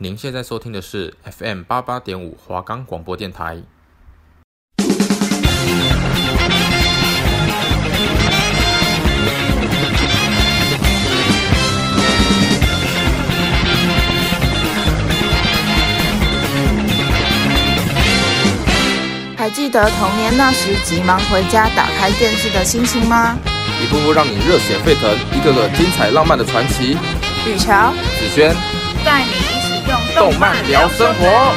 您现在收听的是 FM 八八点五华冈广播电台。还记得童年那时急忙回家打开电视的心情吗？一步步让你热血沸腾，一个个精彩浪漫的传奇。雨乔、子轩带你动漫聊生活。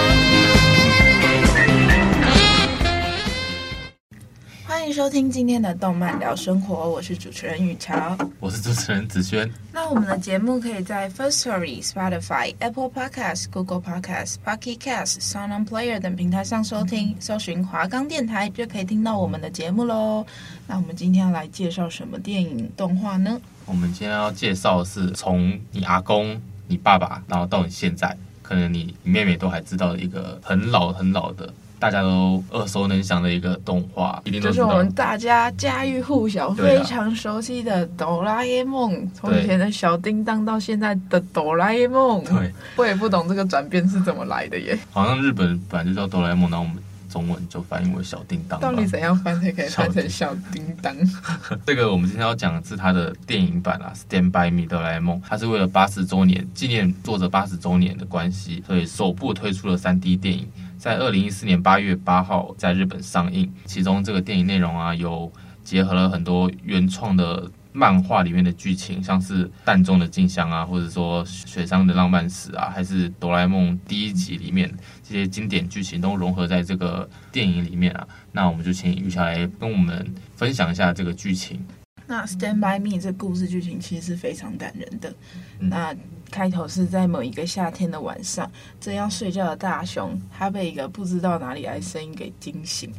欢迎收听今天的动漫聊生活，我是主持人雨乔，我是主持人子轩。那我们的节目可以在 First Story、Spotify、Apple Podcasts、Google Podcasts、Pocket Casts、Sound On Player 等平台上收听，搜寻华冈电台就可以听到我们的节目喽。那我们今天要来介绍什么电影动画呢？我们今天要介绍的是从你阿公、你爸爸，然后到你现在，可能你你妹妹都还知道的一个很老很老的。大家都耳熟能详的一个动画，一定都就是我们大家家喻户晓、非常熟悉的哆啦 A 梦。从以前的小叮当到现在的哆啦 A 梦，对，我也不懂这个转变是怎么来的耶。好像日本本来就叫哆啦 A 梦，然后我们中文就翻译为小叮当。到底怎样翻才可以翻成小叮当？这个我们今天要讲的是它的电影版啊，《Stand by Me》哆啦 A 梦，它是为了八十周年纪念作者八十周年的关系，所以首部推出了三 D 电影。在二零一四年八月八号在日本上映，其中这个电影内容啊，有结合了很多原创的漫画里面的剧情，像是蛋中的静香啊，或者说雪山的浪漫史啊，还是哆啦 A 梦第一集里面这些经典剧情都融合在这个电影里面啊。那我们就请雨乔来跟我们分享一下这个剧情。那《Stand by Me》这故事剧情其实是非常感人的。那开头是在某一个夏天的晚上，正要睡觉的大雄，他被一个不知道哪里来的声音给惊醒。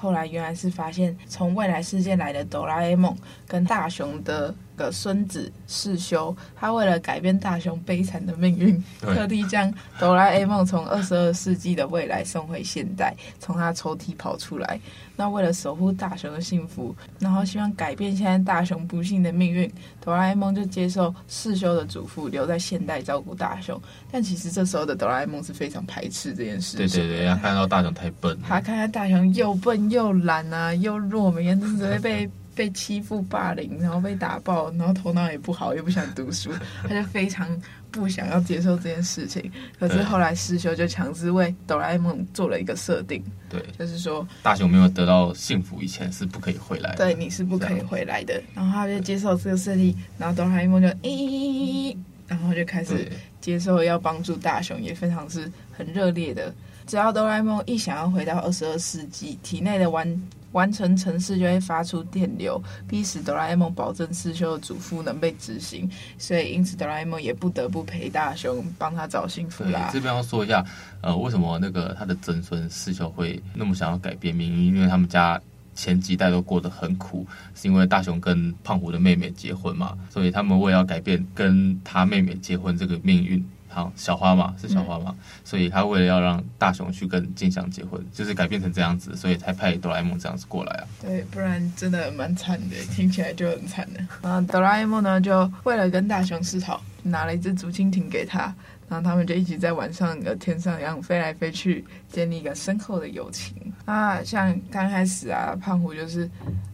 后来原来是发现从未来世界来的哆啦 A 梦跟大雄的个孙子世修，他为了改变大雄悲惨的命运，特地将哆啦 A 梦从二十二世纪的未来送回现代，从他抽屉跑出来。那为了守护大雄的幸福，然后希望改变现在大雄不幸的命运，哆啦 A 梦就接受世修的嘱咐，留在现代照顾大雄。但其实这时候的哆啦 A 梦是非常排斥这件事情。对对对，他看到大雄太笨，他看到大雄又笨又懒啊，又弱，每天都只会被。被欺负、霸凌，然后被打爆，然后头脑也不好，也不想读书，他就非常不想要接受这件事情。可是后来师兄就强制为哆啦 A 梦做了一个设定，对，就是说大雄没有得到幸福以前是不可以回来的，对，你是不可以回来的。然后他就接受这个设定，然后哆啦 A 梦就咦，然后就开始接受要帮助大雄，也非常是很热烈的。只要哆啦 A 梦一想要回到二十二世纪，体内的玩。完成程式就会发出电流，逼使哆啦 A 梦保证世修的嘱咐能被执行，所以因此哆啦 A 梦也不得不陪大雄帮他找幸福啦。这边要说一下，呃，为什么那个他的曾孙世修会那么想要改变命运？因为他们家前几代都过得很苦，是因为大雄跟胖虎的妹妹结婚嘛，所以他们为了要改变跟他妹妹结婚这个命运。好，小花嘛，是小花嘛，嗯、所以他为了要让大雄去跟静香结婚，就是改变成这样子，所以才派哆啦 A 梦这样子过来啊。对，不然真的蛮惨的，听起来就很惨的。然后哆啦 A 梦呢，就为了跟大雄示好，拿了一只竹蜻蜓给他，然后他们就一起在晚上的天上一样飞来飞去，建立一个深厚的友情。啊，像刚开始啊，胖虎就是。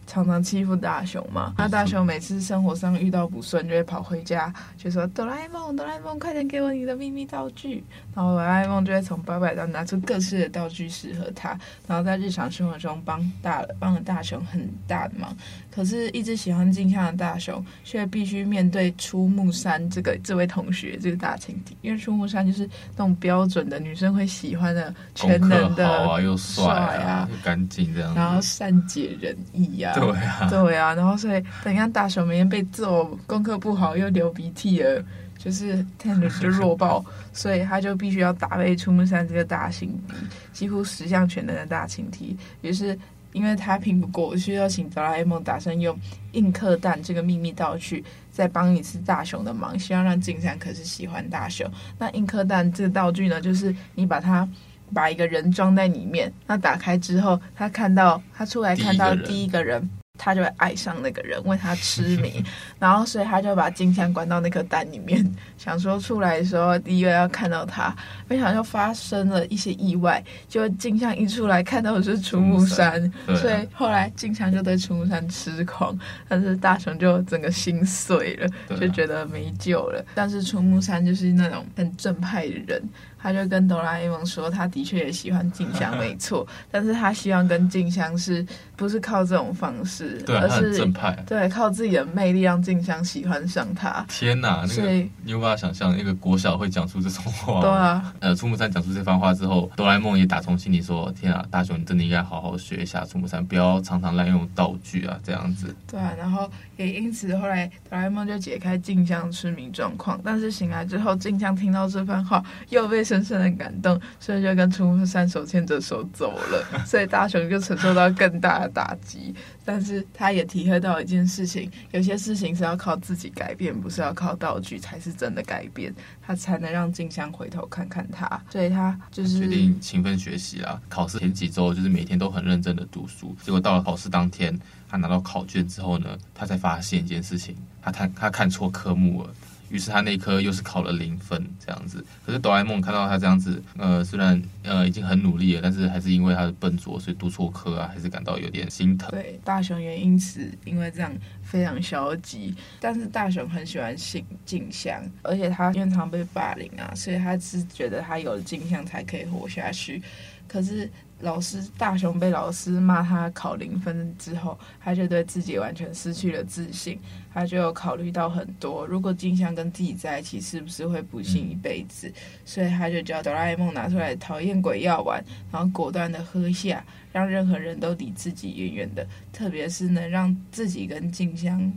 常常欺负大雄嘛，那大雄每次生活上遇到不顺，就会跑回家，就说哆啦 A 梦，哆啦 A 梦，快点给我你的秘密道具。然后哆啦 A 梦就会从包包中拿出各式的道具适合他，然后在日常生活中帮大帮了大雄很大的忙。可是，一直喜欢静香的大雄，却必须面对出木山这个这位同学这个大情敌，因为出木山就是那种标准的女生会喜欢的全能的，又帅啊，又干净这样，然后善解人意呀、啊。对啊，对啊，然后所以等一下大雄每天被揍，功课不好又流鼻涕了，就是看着就弱爆，所以他就必须要打败出木山这个大型敌，几乎十项全能的大型敌。于是因为他拼不过，需要请哆啦 A 梦打算用硬壳蛋这个秘密道具，再帮一次大雄的忙，希望让静山可是喜欢大雄。那硬壳蛋这个道具呢，就是你把它。把一个人装在里面，那打开之后，他看到他出来看到第一个人，他就会爱上那个人，为他痴迷，然后所以他就把静香关到那颗蛋里面，想说出来的时候第一个要看到他，没想到就发生了一些意外，就金香一出来看到的是出木山，所以后来金香就对出木山痴狂，但是大雄就整个心碎了，就觉得没救了，但是出木山就是那种很正派的人。他就跟哆啦 A 梦说，他的确也喜欢静香，没错，但是他希望跟静香是不是靠这种方式，对而是正派，对，靠自己的魅力让静香喜欢上他。天哪，那个你有办法想象一个国小会讲出这种话？对啊，呃，出木山讲出这番话之后，哆啦 A 梦也打从心里说：天啊，大雄，你真的应该好好学一下出木山，不要常常滥用道具啊，这样子。对啊，然后也因此后来哆啦 A 梦就解开静香痴迷状况，但是醒来之后，静香听到这番话又被。深深的感动，所以就跟出木山手牵着手走了。所以大雄就承受到更大的打击，但是他也体会到一件事情：有些事情是要靠自己改变，不是要靠道具才是真的改变，他才能让静香回头看看他。所以他就是决定勤奋学习啊。考试前几周就是每天都很认真的读书，结果到了考试当天，他拿到考卷之后呢，他才发现一件事情：他看他看错科目了。于是他那科又是考了零分，这样子。可是哆啦 A 梦看到他这样子，呃，虽然呃已经很努力了，但是还是因为他的笨拙，所以读错科啊，还是感到有点心疼。对，大雄也因此因为这样非常消极。但是大雄很喜欢静静香，而且他经常被霸凌啊，所以他是觉得他有了静香才可以活下去。可是。老师大雄被老师骂他考零分之后，他就对自己完全失去了自信。他就有考虑到很多，如果静香跟自己在一起，是不是会不幸一辈子？所以他就叫哆啦 A 梦拿出来讨厌鬼药丸，然后果断的喝下，让任何人都离自己远远的，特别是能让自己跟静香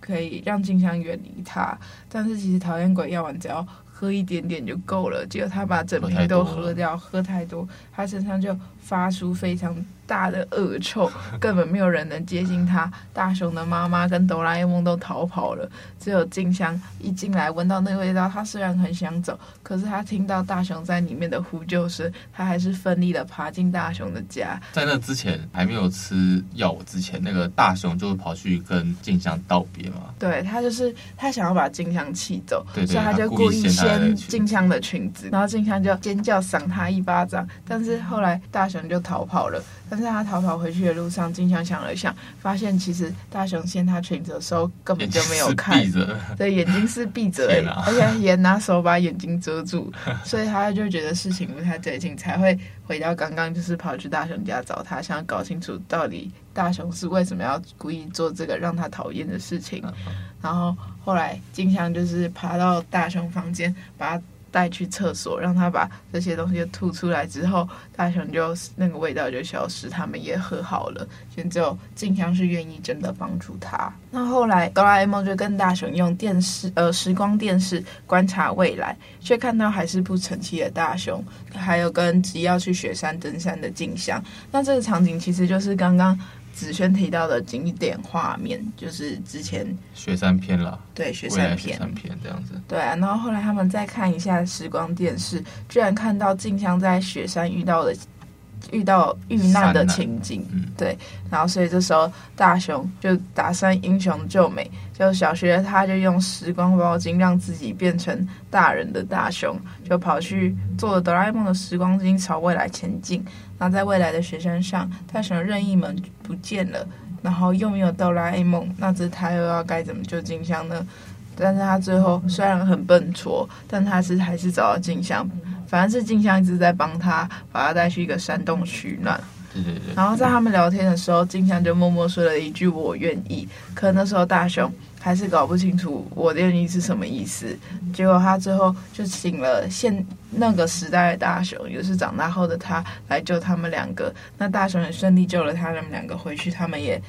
可以让静香远离他。但是其实讨厌鬼药丸只要喝一点点就够了，结果他把整瓶都喝掉，喝太多，他身上就发出非常大的恶臭，根本没有人能接近他。大雄的妈妈跟哆啦 A 梦都逃跑了，只有静香一进来闻到那个味道，他虽然很想走，可是他听到大雄在里面的呼救声，他还是奋力的爬进大雄的家。在那之前还没有吃药之前，那个大雄就跑去跟静香道别嘛。对，他就是他想要把静香气走，对对，所以他就故意掀静香的裙子，然后静香就尖叫赏他一巴掌，但是后来大雄就逃跑了。但是他逃跑回去的路上，静香想了想，发现其实大雄掀他裙子的时候根本就没有看，对，眼睛是闭着的，而且也拿手把眼睛遮住，所以他就觉得事情不太对劲，才会回到刚刚，就是跑去大雄家找他，想要搞清楚到底大雄是为什么要故意做这个让他讨厌的事情。然后后来静香就是爬到大雄房间，把他。带去厕所，让他把这些东西吐出来之后，大雄就那个味道就消失，他们也和好了。现在只有静香是愿意真的帮助他。那后来哆啦 A 梦就跟大雄用电视呃时光电视观察未来，却看到还是不成器的大雄，还有跟执意要去雪山登山的静香。那这个场景其实就是刚刚。子轩提到的经典画面，就是之前雪山篇了。对，雪山篇，雪山篇这样子。对啊，然后后来他们再看一下时光电视，居然看到静香在雪山遇到的遇到遇难的情景。嗯，对。然后所以这时候大雄就打算英雄救美，就小学他就用时光包巾让自己变成大人的大雄，就跑去做了哆啦 A 梦的时光机朝未来前进。那在未来的雪山上，他想任意门不见了，然后又没有哆啦 A 梦，那只他又要该怎么救静香呢？但是他最后虽然很笨拙，但他是还是找到静香，反正是静香一直在帮他，把他带去一个山洞取暖。然后在他们聊天的时候，静香就默默说了一句“我愿意”，可那时候大雄。还是搞不清楚我的愿意是什么意思，结果他最后就请了现那个时代的大雄，也就是长大后的他来救他们两个。那大雄也顺利救了他们两个回去，他们也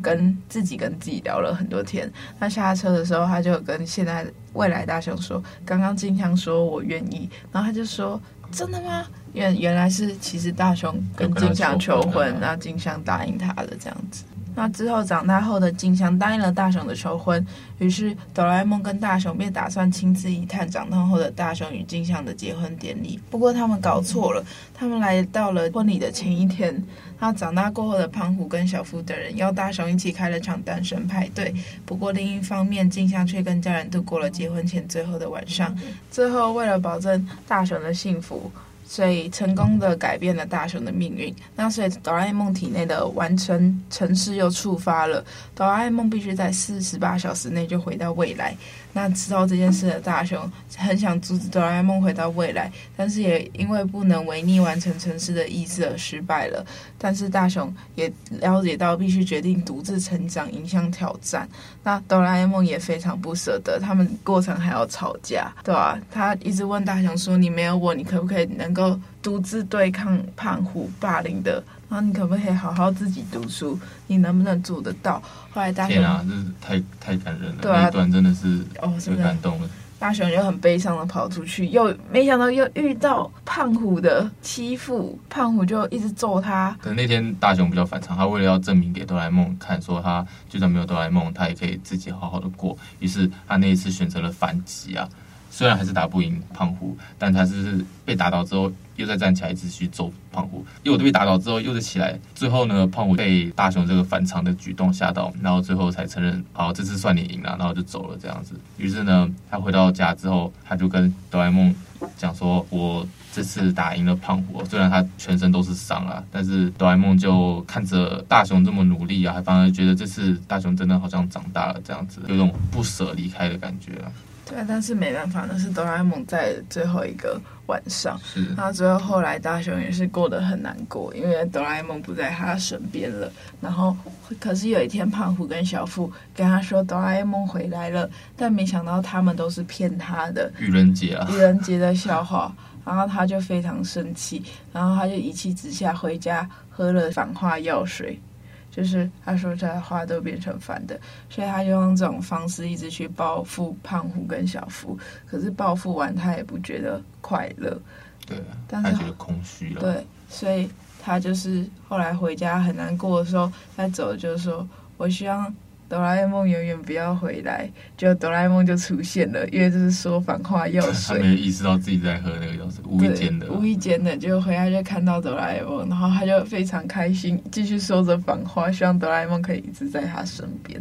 跟自己跟自己聊了很多天。那下车的时候，他就跟现在未来大雄说：“刚刚静香说我愿意。”然后他就说：“真的吗？”原原来是其实大雄跟静香求婚，然后静香答应他的这样子。那之后长大后的静香答应了大雄的求婚，于是哆啦 A 梦跟大雄便打算亲自一探长大后的大雄与静香的结婚典礼。不过他们搞错了，他们来到了婚礼的前一天。那长大过后的胖虎跟小夫等人邀大雄一起开了场单身派对。不过另一方面，静香却跟家人度过了结婚前最后的晚上。最后为了保证大雄的幸福。所以成功的改变了大雄的命运。那所以哆啦 A 梦体内的完成程式又触发了，哆啦 A 梦必须在四十八小时内就回到未来。那知道这件事的大雄很想阻止哆啦 A 梦回到未来，但是也因为不能违逆完成城市的意志而失败了。但是大雄也了解到必须决定独自成长，迎向挑战。那哆啦 A 梦也非常不舍得，他们过程还要吵架，对吧、啊？他一直问大雄说：“你没有我，你可不可以能够独自对抗胖虎霸凌的？然后你可不可以好好自己读书？你能不能做得到？”后来大雄，天啊，这是太太感人了，对啊，那一段真的是哦，是感动了。大雄就很悲伤的跑出去，又没想到又遇到胖虎的欺负，胖虎就一直揍他。可能那天大雄比较反常，他为了要证明给哆啦 A 梦看，说他就算没有哆啦 A 梦，他也可以自己好好的过。于是他那一次选择了反击啊。虽然还是打不赢胖虎，但他是被打倒之后又再站起来，继续揍胖虎。又被打倒之后又再起来，最后呢，胖虎被大雄这个反常的举动吓到，然后最后才承认，好，这次算你赢了，然后就走了这样子。于是呢，他回到家之后，他就跟哆啦 A 梦讲说：“我这次打赢了胖虎，虽然他全身都是伤啊，但是哆啦 A 梦就看着大雄这么努力啊，还反而觉得这次大雄真的好像长大了这样子，有种不舍离开的感觉。”对，但是没办法，那是哆啦 A 梦在最后一个晚上。是。那最后后来大雄也是过得很难过，因为哆啦 A 梦不在他身边了。然后，可是有一天胖虎跟小富跟他说哆啦 A 梦回来了，但没想到他们都是骗他的。愚人节啊！愚人节的笑话。然后他就非常生气，然后他就一气之下回家喝了反话药水。就是他说出来的话都变成反的，所以他就用这种方式一直去报复胖虎跟小夫。可是报复完他也不觉得快乐，对，但是他觉得空虚了。对，所以他就是后来回家很难过的时候，他走就是说，我希望。哆啦 A 梦永远不要回来，就哆啦 A 梦就出现了，因为这是说反话药水。他没意识到自己在喝那个药水，无意间的。无意间的，就回来就看到哆啦 A 梦，然后他就非常开心，继续说着反话，希望哆啦 A 梦可以一直在他身边，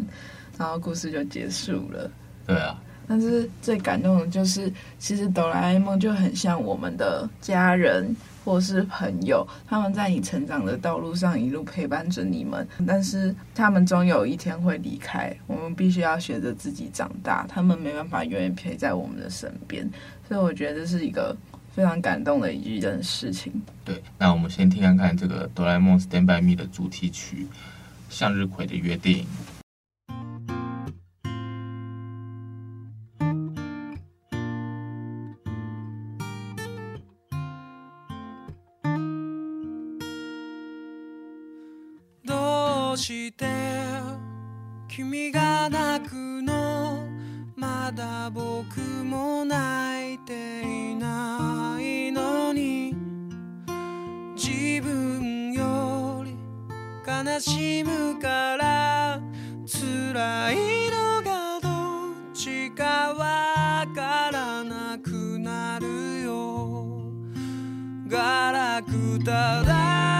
然后故事就结束了。对啊。但是最感动的就是，其实哆啦 A 梦就很像我们的家人。或是朋友，他们在你成长的道路上一路陪伴着你们，但是他们终有一天会离开，我们必须要学着自己长大，他们没办法永远陪在我们的身边，所以我觉得这是一个非常感动的一件事情。对，那我们先听看看这个《哆啦 A 梦 Stand by Me》的主题曲《向日葵的约定》。まだ僕も泣いていないのに。自分より悲しむから辛いのがどっちかわからなくなるよ。ガラクタだ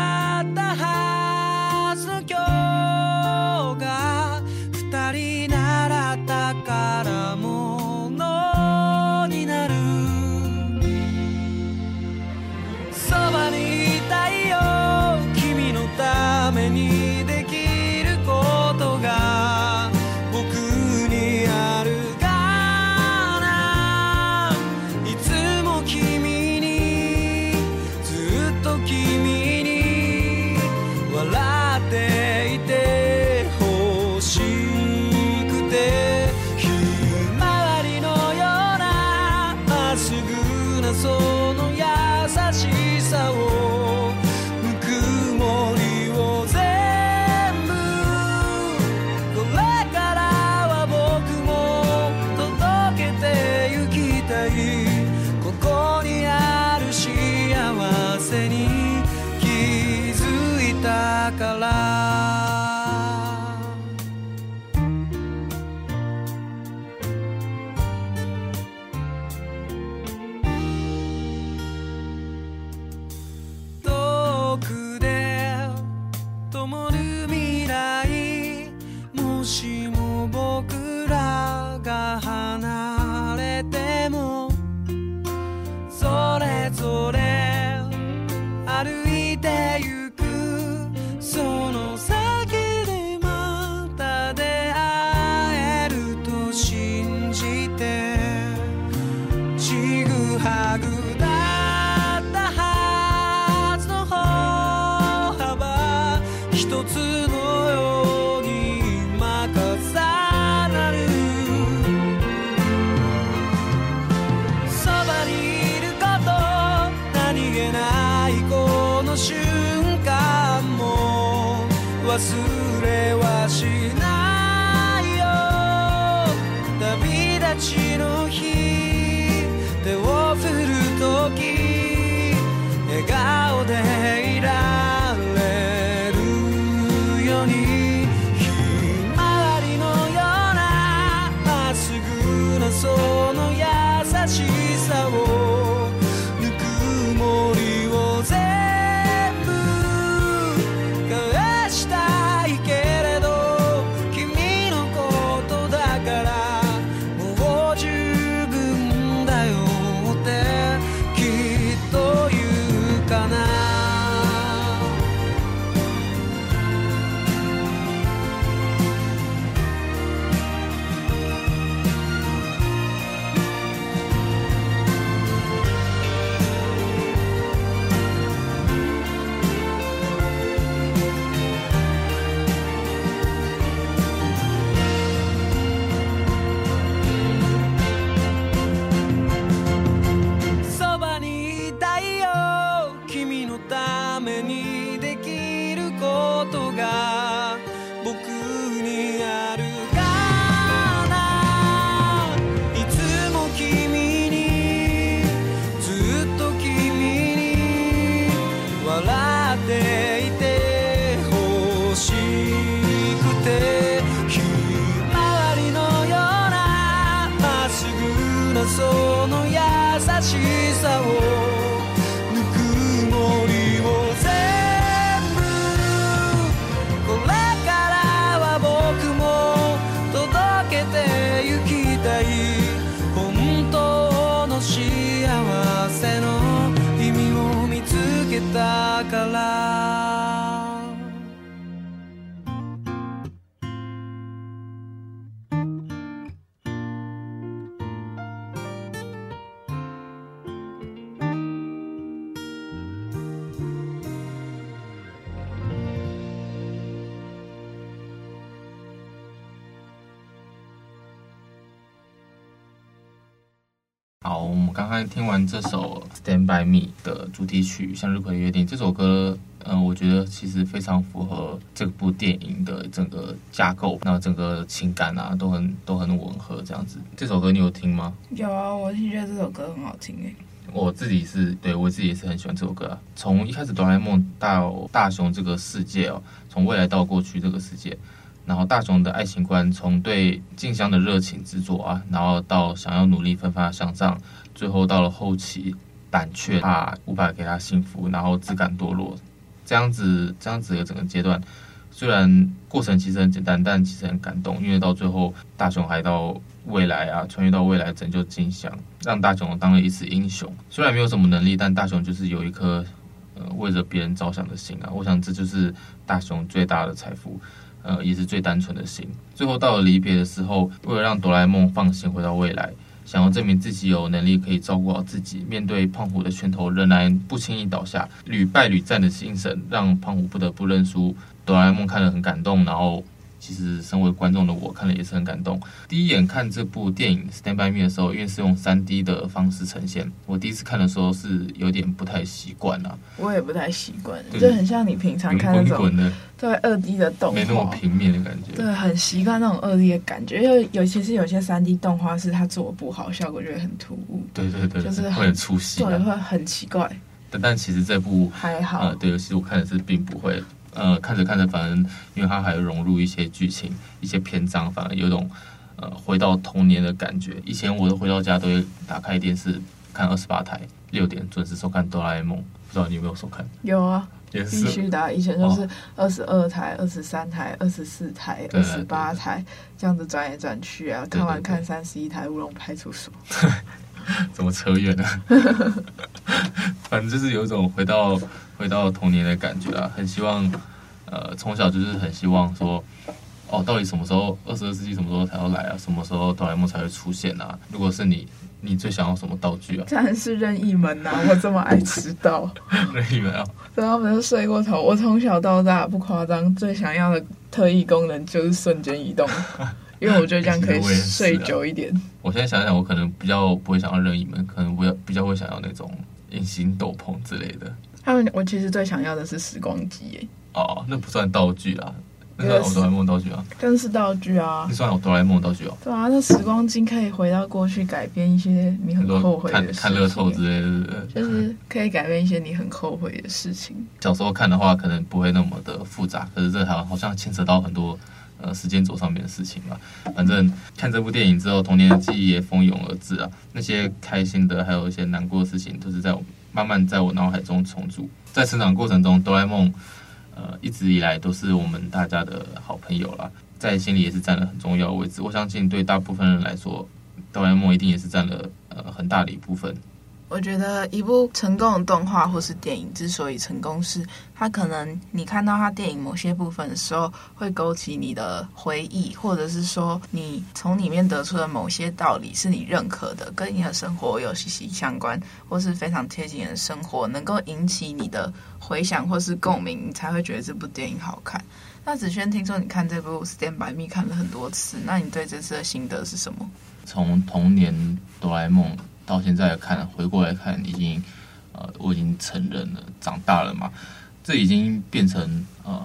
听完这首《Stand by Me》的主题曲《向日葵的约定》，这首歌，嗯、呃，我觉得其实非常符合这部电影的整个架构，那整个情感啊，都很都很吻合，这样子。这首歌你有听吗？有啊，我是觉得这首歌很好听诶。我自己是对我自己也是很喜欢这首歌啊。从一开始哆啦 A 梦到大雄这个世界哦，从未来到过去这个世界。然后大雄的爱情观，从对静香的热情执着啊，然后到想要努力奋发向上，最后到了后期胆怯，怕无法给他幸福，然后自甘堕落，这样子这样子的整个阶段，虽然过程其实很简单，但其实很感动，因为到最后大雄还到未来啊，穿越到未来拯救金香，让大雄当了一次英雄。虽然没有什么能力，但大雄就是有一颗呃为着别人着想的心啊，我想这就是大雄最大的财富。呃，也是最单纯的心。最后到了离别的时候，为了让哆啦 A 梦放心回到未来，想要证明自己有能力可以照顾好自己，面对胖虎的拳头仍然不轻易倒下，屡败屡战的精神让胖虎不得不认输。哆啦 A 梦看了很感动，然后。其实，身为观众的我看了也是很感动。第一眼看这部电影《Stand by Me》的时候，因为是用三 D 的方式呈现，我第一次看的时候是有点不太习惯啊。我也不太习惯，就很像你平常看那种对二 D 的动画，没那么平面的感觉。对，很习惯那种二 D 的感觉，因为尤其是有些三 D 动画是它做不好，效果就会很突兀。对对对，就是会很出戏，对，会很奇怪。但但其实这部还好，呃，对，其实我看的是并不会。呃，看着看着，反而因为它还融入一些剧情、一些篇章，反而有种呃回到童年的感觉。以前我都回到家都会打开电视看二十八台，六点准时收看哆啦 A 梦。不知道你有没有收看？有啊，也是必须的。以前就是二十二台、二十三台、二十四台、二十八台这样子转来转去啊。看完看三十一台《乌龙派出所》。怎么扯远了？反正就是有一种回到回到童年的感觉啊，很希望，呃，从小就是很希望说，哦，到底什么时候二十二世纪什么时候才要来啊？什么时候哆啦 A 梦才会出现啊？如果是你，你最想要什么道具啊？当然是任意门呐、啊！我这么爱迟到，任意门啊！然后没有睡过头。我从小到大不夸张，最想要的特异功能就是瞬间移动。因为我觉得这样 可以睡久一点。我现在想想，我可能比较不会想要任意门，可能不要比较会想要那种隐形斗篷之类的。他们，我其实最想要的是时光机，哦，那不算道具啦，那算哆啦 A 梦道具啊，更是道具啊那。算哆啦 A 梦道具哦。对啊，那时光机可以回到过去，改变一些你很后悔的事情。看看乐透之类的就是可以改变一些你很后悔的事情。小时候看的话，可能不会那么的复杂，可是这好好像牵扯到很多呃时间轴上面的事情吧。反正看这部电影之后，童年的记忆也蜂拥而至啊。那些开心的，还有一些难过的事情，都是在我慢慢在我脑海中重组。在成长过程中，哆啦 A 梦呃一直以来都是我们大家的好朋友啦，在心里也是占了很重要的位置。我相信对大部分人来说，哆啦 A 梦一定也是占了呃很大的一部分。我觉得一部成功的动画或是电影之所以成功，是它可能你看到它电影某些部分的时候，会勾起你的回忆，或者是说你从里面得出的某些道理是你认可的，跟你的生活有息息相关，或是非常贴近你的生活，能够引起你的回想或是共鸣，你才会觉得这部电影好看。那子轩听说你看这部《Stand by Me》看了很多次，那你对这次的心得是什么？从童年哆啦 A 梦到现在看，回过来看，已经呃，我已经成人了，长大了嘛，这已经变成呃，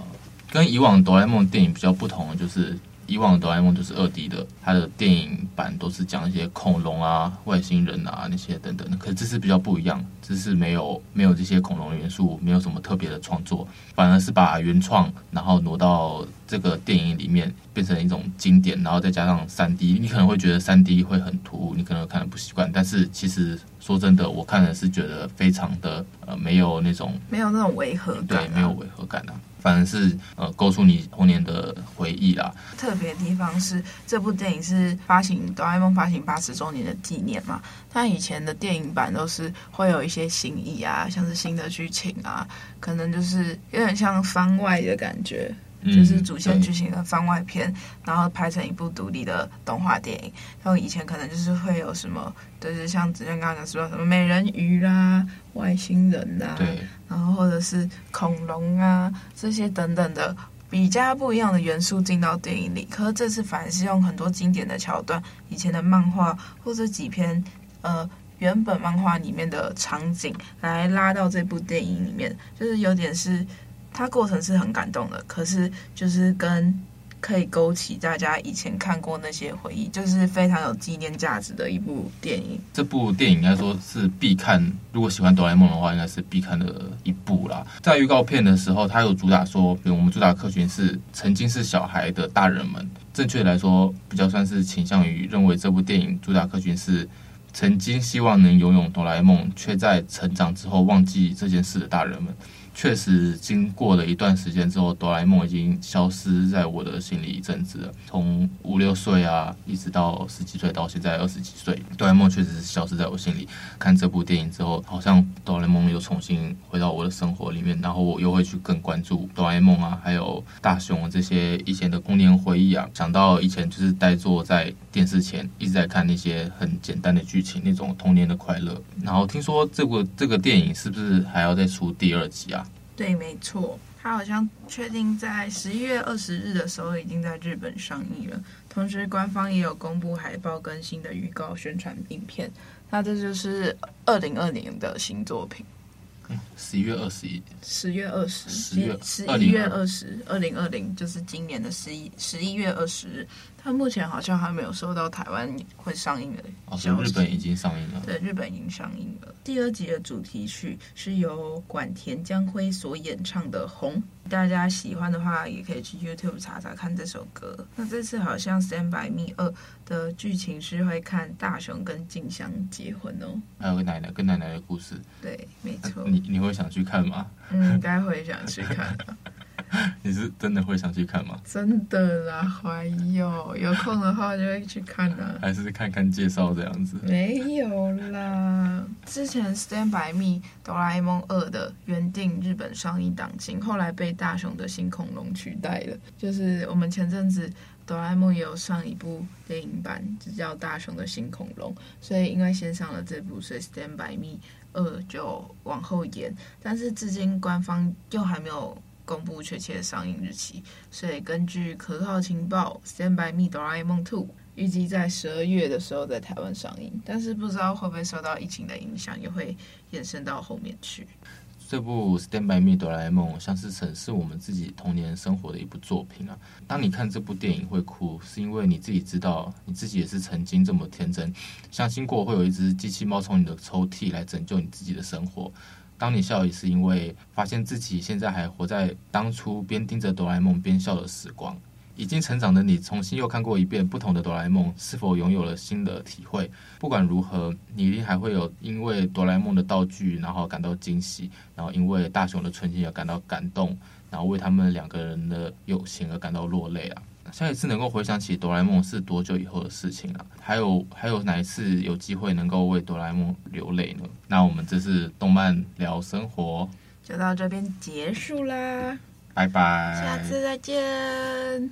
跟以往哆啦 A 梦电影比较不同的就是。以往的哆啦 A 梦就是二 D 的，它的电影版都是讲一些恐龙啊、外星人啊那些等等。可是这次比较不一样，这次没有没有这些恐龙元素，没有什么特别的创作，反而是把原创然后挪到这个电影里面，变成一种经典，然后再加上三 D。你可能会觉得三 D 会很突兀，你可能看得不习惯，但是其实说真的，我看的是觉得非常的呃没有那种没有那种违和感、啊，对，没有违和感啊。反而是呃勾出你童年的回忆啦。特别的地方是，这部电影是发行哆啦 A 梦发行八十周年的纪念嘛。它以前的电影版都是会有一些新意啊，像是新的剧情啊，可能就是有点像番外的感觉，嗯、就是主线剧情的番外篇，然后拍成一部独立的动画电影。然后以前可能就是会有什么，就是像之前刚刚讲说什么美人鱼啦、外星人啦。对。然后或者是恐龙啊这些等等的比较不一样的元素进到电影里，可是这次反而是用很多经典的桥段、以前的漫画或者几篇呃原本漫画里面的场景来拉到这部电影里面，就是有点是它过程是很感动的，可是就是跟。可以勾起大家以前看过那些回忆，就是非常有纪念价值的一部电影。这部电影应该说是必看，如果喜欢哆啦 A 梦的话，应该是必看的一部啦。在预告片的时候，它有主打说，比如我们主打客群是曾经是小孩的大人们。正确来说，比较算是倾向于认为这部电影主打客群是曾经希望能拥有哆啦 A 梦，却在成长之后忘记这件事的大人们。确实，经过了一段时间之后，哆啦 A 梦已经消失在我的心里一阵子了。从五六岁啊，一直到十几岁，到现在二十几岁，哆啦 A 梦确实是消失在我心里。看这部电影之后，好像哆啦 A 梦又重新回到我的生活里面，然后我又会去更关注哆啦 A 梦啊，还有大雄这些以前的童年回忆啊。想到以前就是呆坐在电视前，一直在看那些很简单的剧情，那种童年的快乐。然后听说这部这个电影是不是还要再出第二集啊？对，没错，他好像确定在十一月二十日的时候已经在日本上映了。同时，官方也有公布海报更新的预告宣传影片。那这就是二零二零的新作品。十一月二十一，十月二十，十月十一月二十，二零二零就是今年的十一十一月二十日。它目前好像还没有收到台湾会上映的消息。哦，日本已经上映了。对，日本已经上映了。第二集的主题曲是由管田将辉所演唱的《红》，大家喜欢的话也可以去 YouTube 查查看这首歌。那这次好像《Stand by Me 二》的剧情是会看大雄跟静香结婚哦，还有个奶奶跟奶奶的故事。对，没错。啊，你你会想去看吗？嗯，应该会想去看。你是真的会想去看吗？真的啦，怀疑哦，有空的话就会去看啦。还是看看介绍这样子？没有啦，之前《Stand by Me》哆啦 A 梦二的原定日本上映档期，后来被大雄的新恐龙取代了。就是我们前阵子哆啦 A 梦也有上一部电影版，就叫《大雄的新恐龙》，所以因为先上了这部，所以《Stand by Me》二就往后延，但是至今官方又还没有。公布确切的上映日期，所以根据可靠情报，《Stand by Me》哆啦 A 梦 Two 预计在十二月的时候在台湾上映，但是不知道会不会受到疫情的影响，也会延伸到后面去。这部《Stand by Me》哆啦 A 梦像是审视我们自己童年生活的一部作品啊。当你看这部电影会哭，是因为你自己知道你自己也是曾经这么天真，相信过会有一只机器猫从你的抽屉来拯救你自己的生活。当你笑，也是因为发现自己现在还活在当初边盯着哆啦 A 梦边笑的时光。已经成长的你，重新又看过一遍不同的哆啦 A 梦，是否拥有了新的体会？不管如何，你一定还会有因为哆啦 A 梦的道具，然后感到惊喜，然后因为大雄的纯情而感到感动，然后为他们两个人的友情而感到落泪啊！下一次能够回想起哆啦 A 梦是多久以后的事情啊？还有还有哪一次有机会能够为哆啦 A 梦流泪呢？那我们这次动漫聊生活就到这边结束啦，拜拜，下次再见。